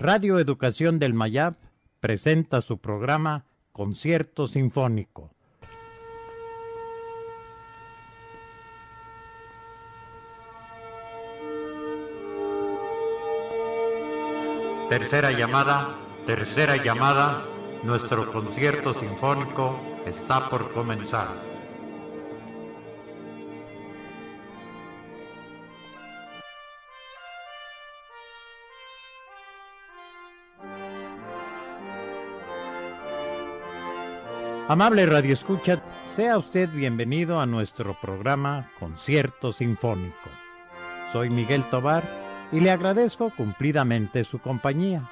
Radio Educación del Mayab presenta su programa Concierto Sinfónico. Tercera llamada, tercera llamada, nuestro concierto sinfónico está por comenzar. Amable Radio Escucha, sea usted bienvenido a nuestro programa Concierto Sinfónico. Soy Miguel Tobar y le agradezco cumplidamente su compañía.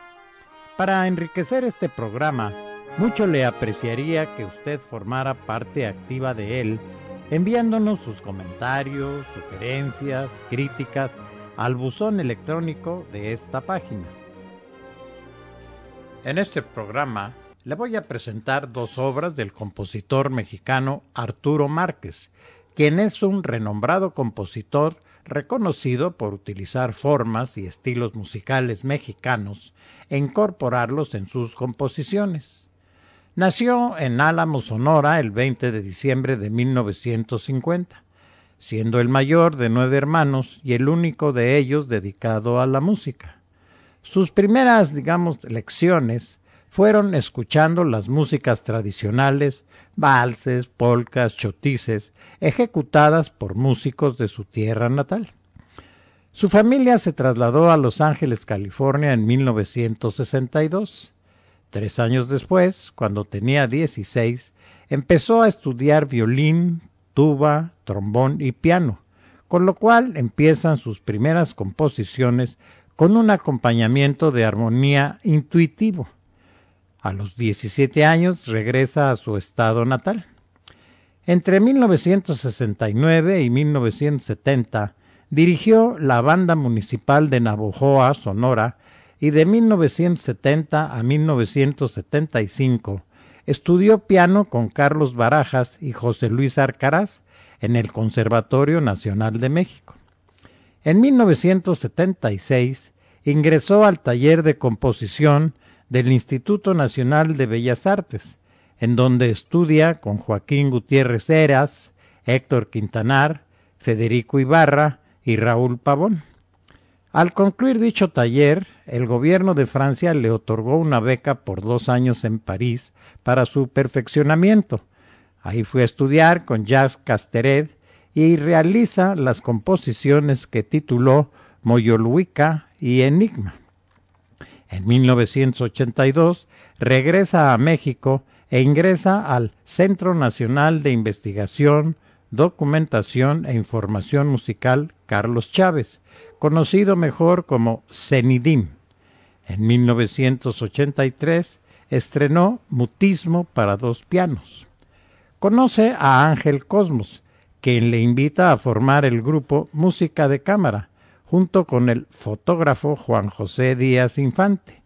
Para enriquecer este programa, mucho le apreciaría que usted formara parte activa de él, enviándonos sus comentarios, sugerencias, críticas al buzón electrónico de esta página. En este programa le voy a presentar dos obras del compositor mexicano Arturo Márquez, quien es un renombrado compositor reconocido por utilizar formas y estilos musicales mexicanos e incorporarlos en sus composiciones. Nació en Álamo, Sonora, el 20 de diciembre de 1950, siendo el mayor de nueve hermanos y el único de ellos dedicado a la música. Sus primeras, digamos, lecciones fueron escuchando las músicas tradicionales, valses, polcas, chotices, ejecutadas por músicos de su tierra natal. Su familia se trasladó a Los Ángeles, California en 1962. Tres años después, cuando tenía 16, empezó a estudiar violín, tuba, trombón y piano, con lo cual empiezan sus primeras composiciones con un acompañamiento de armonía intuitivo. A los 17 años regresa a su estado natal. Entre 1969 y 1970 dirigió la Banda Municipal de Navojoa, Sonora, y de 1970 a 1975 estudió piano con Carlos Barajas y José Luis Arcaraz en el Conservatorio Nacional de México. En 1976 ingresó al taller de composición del Instituto Nacional de Bellas Artes, en donde estudia con Joaquín Gutiérrez Heras, Héctor Quintanar, Federico Ibarra y Raúl Pavón. Al concluir dicho taller, el gobierno de Francia le otorgó una beca por dos años en París para su perfeccionamiento. Ahí fue a estudiar con Jacques Casteret y realiza las composiciones que tituló Moyoluica y Enigma. En 1982 regresa a México e ingresa al Centro Nacional de Investigación, Documentación e Información Musical Carlos Chávez, conocido mejor como CENIDIM. En 1983 estrenó Mutismo para dos pianos. Conoce a Ángel Cosmos, quien le invita a formar el grupo Música de Cámara, junto con el fotógrafo Juan José Díaz Infante.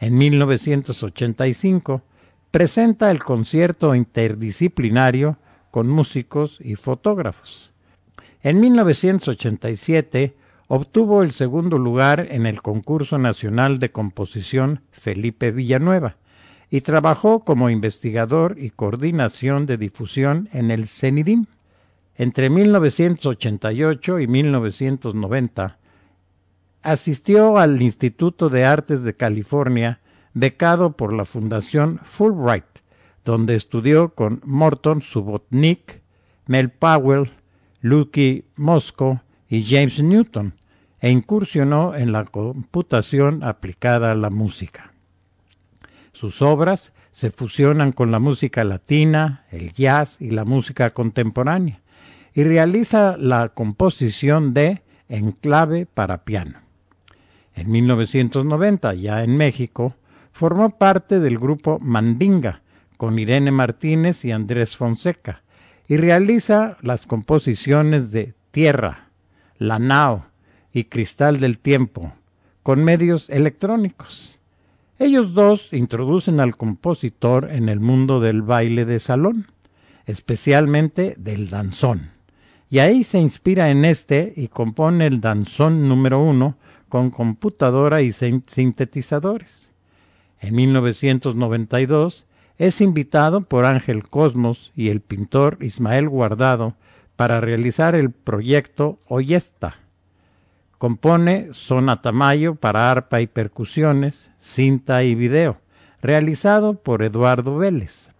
En 1985 presenta el concierto interdisciplinario con músicos y fotógrafos. En 1987 obtuvo el segundo lugar en el concurso nacional de composición Felipe Villanueva y trabajó como investigador y coordinación de difusión en el CENIDIM. Entre 1988 y 1990 asistió al Instituto de Artes de California, becado por la Fundación Fulbright, donde estudió con Morton Subotnick, Mel Powell, Lucky Mosco y James Newton, e incursionó en la computación aplicada a la música. Sus obras se fusionan con la música latina, el jazz y la música contemporánea y realiza la composición de Enclave para piano. En 1990, ya en México, formó parte del grupo Mandinga con Irene Martínez y Andrés Fonseca y realiza las composiciones de Tierra, La Nao y Cristal del Tiempo con medios electrónicos. Ellos dos introducen al compositor en el mundo del baile de salón, especialmente del danzón y ahí se inspira en este y compone el danzón número uno con computadora y sintetizadores. En 1992 es invitado por Ángel Cosmos y el pintor Ismael Guardado para realizar el proyecto Oyesta. Compone Sonata Mayo para arpa y percusiones, cinta y video, realizado por Eduardo Vélez.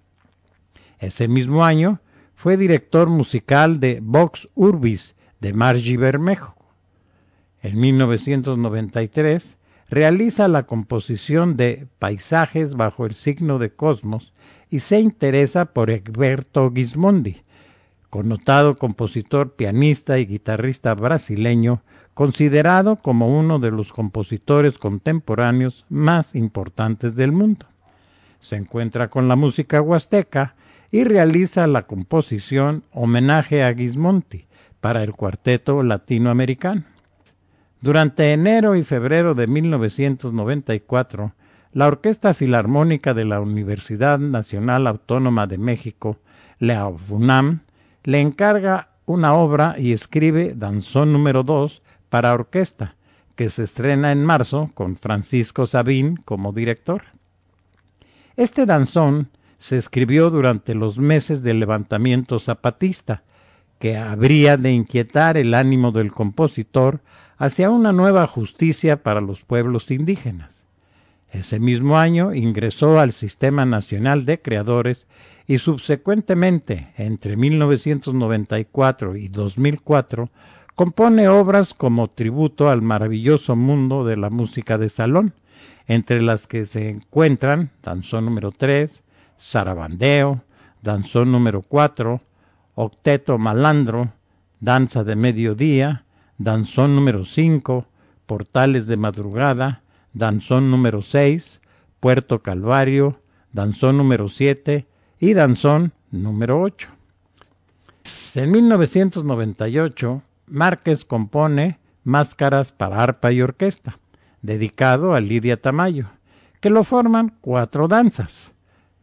Ese mismo año fue director musical de Vox Urbis de Margie Bermejo. En 1993 realiza la composición de Paisajes bajo el signo de Cosmos y se interesa por Egberto Gismondi, connotado compositor, pianista y guitarrista brasileño, considerado como uno de los compositores contemporáneos más importantes del mundo. Se encuentra con la música huasteca y realiza la composición Homenaje a Gismonti para el cuarteto latinoamericano. Durante enero y febrero de 1994, la Orquesta Filarmónica de la Universidad Nacional Autónoma de México, la UNAM, le encarga una obra y escribe Danzón número 2 para orquesta, que se estrena en marzo con Francisco Sabín como director. Este danzón se escribió durante los meses del levantamiento zapatista, que habría de inquietar el ánimo del compositor hacia una nueva justicia para los pueblos indígenas. Ese mismo año ingresó al Sistema Nacional de Creadores y subsecuentemente, entre 1994 y 2004, compone obras como tributo al maravilloso mundo de la música de salón, entre las que se encuentran Danzón número 3, Sarabandeo, Danzón número 4, Octeto Malandro, Danza de Mediodía, Danzón número 5, Portales de Madrugada, Danzón número 6, Puerto Calvario, Danzón número 7 y Danzón número 8. En 1998, Márquez compone Máscaras para arpa y orquesta, dedicado a Lidia Tamayo, que lo forman cuatro danzas.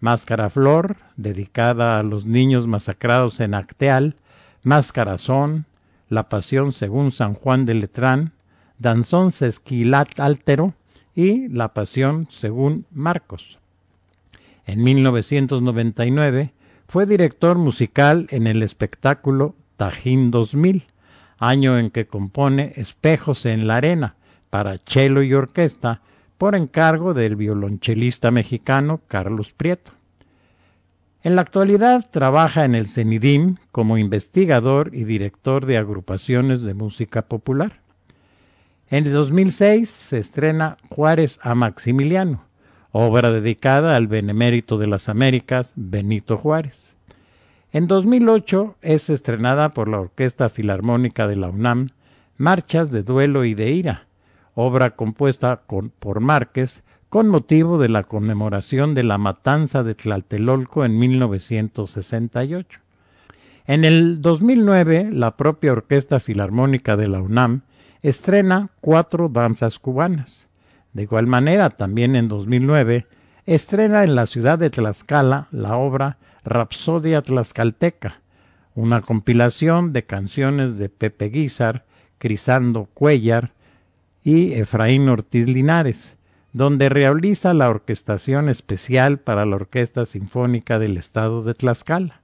Máscara Flor, dedicada a los niños masacrados en Acteal, Máscara Son, La Pasión según San Juan de Letrán, Danzón Sesquilat Altero y La Pasión según Marcos. En 1999 fue director musical en el espectáculo Tajín 2000, año en que compone Espejos en la Arena para cello y orquesta por encargo del violonchelista mexicano Carlos Prieto. En la actualidad trabaja en el CENIDIM como investigador y director de agrupaciones de música popular. En el 2006 se estrena Juárez a Maximiliano, obra dedicada al benemérito de las Américas, Benito Juárez. En 2008 es estrenada por la Orquesta Filarmónica de la UNAM Marchas de Duelo y de Ira, obra compuesta por Márquez con motivo de la conmemoración de la matanza de Tlatelolco en 1968. En el 2009, la propia Orquesta Filarmónica de la UNAM estrena cuatro danzas cubanas. De igual manera, también en 2009, estrena en la ciudad de Tlaxcala la obra Rapsodia Tlaxcalteca, una compilación de canciones de Pepe Guizar, Crisando Cuellar, y Efraín Ortiz Linares, donde realiza la orquestación especial para la Orquesta Sinfónica del Estado de Tlaxcala.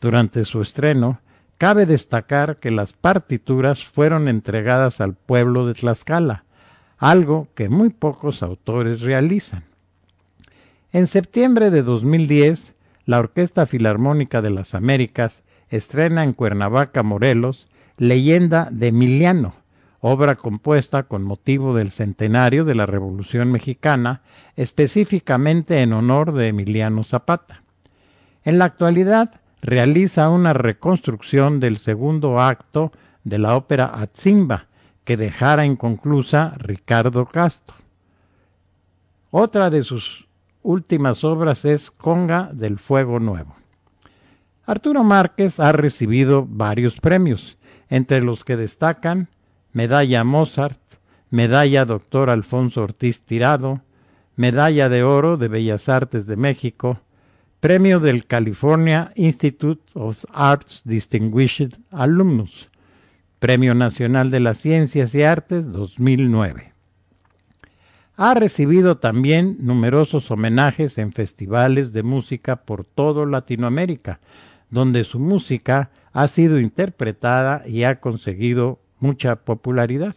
Durante su estreno, cabe destacar que las partituras fueron entregadas al pueblo de Tlaxcala, algo que muy pocos autores realizan. En septiembre de 2010, la Orquesta Filarmónica de las Américas estrena en Cuernavaca, Morelos, Leyenda de Emiliano, obra compuesta con motivo del centenario de la Revolución Mexicana, específicamente en honor de Emiliano Zapata. En la actualidad realiza una reconstrucción del segundo acto de la ópera Atzimba, que dejara inconclusa Ricardo Castro. Otra de sus últimas obras es Conga del Fuego Nuevo. Arturo Márquez ha recibido varios premios, entre los que destacan medalla Mozart, medalla Doctor Alfonso Ortiz Tirado, medalla de oro de Bellas Artes de México, premio del California Institute of Arts Distinguished Alumnus, Premio Nacional de las Ciencias y Artes 2009. Ha recibido también numerosos homenajes en festivales de música por todo Latinoamérica, donde su música ha sido interpretada y ha conseguido mucha popularidad.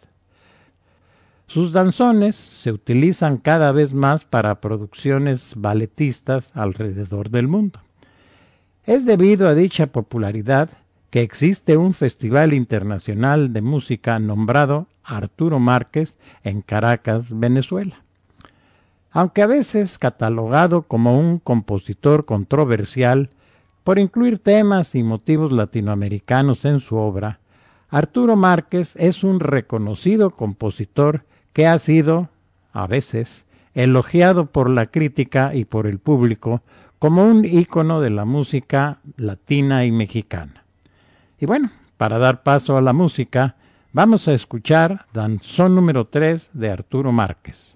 Sus danzones se utilizan cada vez más para producciones balletistas alrededor del mundo. Es debido a dicha popularidad que existe un festival internacional de música nombrado Arturo Márquez en Caracas, Venezuela. Aunque a veces catalogado como un compositor controversial por incluir temas y motivos latinoamericanos en su obra, Arturo Márquez es un reconocido compositor que ha sido, a veces, elogiado por la crítica y por el público como un ícono de la música latina y mexicana. Y bueno, para dar paso a la música, vamos a escuchar Danzón número 3 de Arturo Márquez.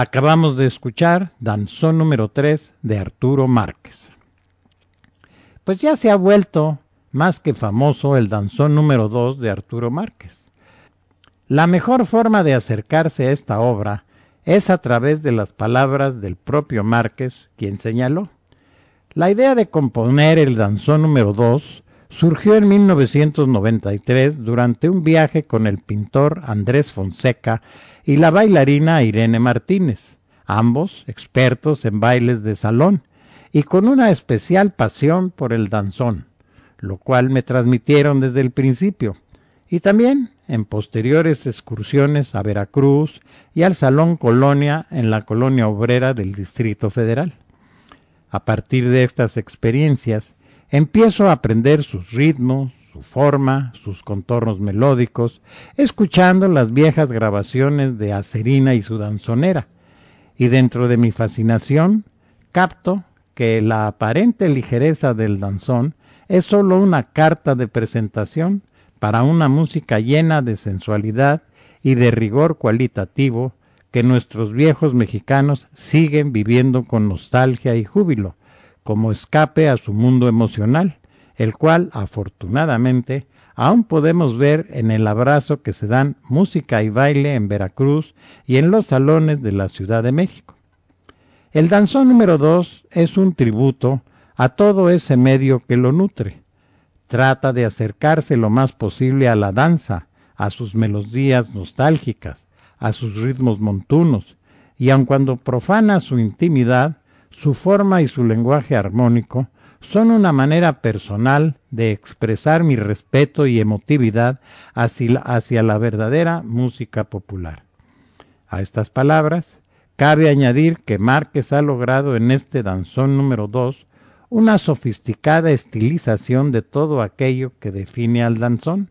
Acabamos de escuchar Danzón número 3 de Arturo Márquez. Pues ya se ha vuelto más que famoso el danzón número 2 de Arturo Márquez. La mejor forma de acercarse a esta obra es a través de las palabras del propio Márquez, quien señaló. La idea de componer el danzón número 2 surgió en 1993 durante un viaje con el pintor Andrés Fonseca y la bailarina Irene Martínez, ambos expertos en bailes de salón y con una especial pasión por el danzón, lo cual me transmitieron desde el principio, y también en posteriores excursiones a Veracruz y al Salón Colonia en la colonia obrera del Distrito Federal. A partir de estas experiencias, empiezo a aprender sus ritmos, su forma, sus contornos melódicos, escuchando las viejas grabaciones de Acerina y su danzonera. Y dentro de mi fascinación, capto que la aparente ligereza del danzón es sólo una carta de presentación para una música llena de sensualidad y de rigor cualitativo que nuestros viejos mexicanos siguen viviendo con nostalgia y júbilo, como escape a su mundo emocional, el cual afortunadamente aún podemos ver en el abrazo que se dan música y baile en Veracruz y en los salones de la Ciudad de México. El danzón número 2 es un tributo a todo ese medio que lo nutre. Trata de acercarse lo más posible a la danza, a sus melodías nostálgicas, a sus ritmos montunos, y aun cuando profana su intimidad, su forma y su lenguaje armónico son una manera personal de expresar mi respeto y emotividad hacia, la verdadera música popular. A estas palabras, cabe añadir que Márquez ha logrado en este danzón número 2 una sofisticada estilización de todo aquello que define al danzón,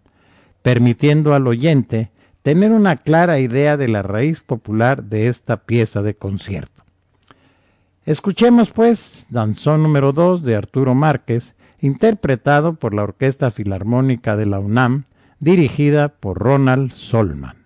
permitiendo al oyente tener una clara idea de la raíz popular de esta pieza de concierto. Escuchemos pues Danzón número 2 de Arturo Márquez, interpretado por la Orquesta Filarmónica de la UNAM, dirigida por Ronald Solman.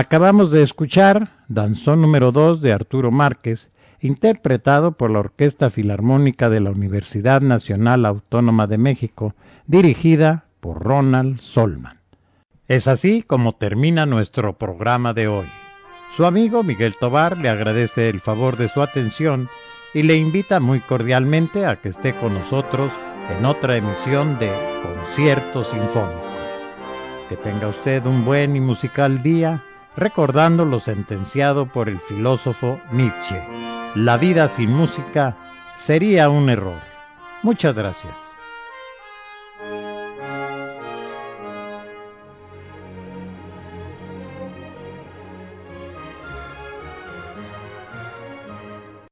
Acabamos de escuchar Danzón número 2 de Arturo Márquez, interpretado por la Orquesta Filarmónica de la Universidad Nacional Autónoma de México, dirigida por Ronald Solman. Es así como termina nuestro programa de hoy. Su amigo Miguel Tobar le agradece el favor de su atención y le invita muy cordialmente a que esté con nosotros en otra emisión de Concierto Sinfónico. Que tenga usted un buen y musical día recordando lo sentenciado por el filósofo Nietzsche. La vida sin música sería un error. Muchas gracias.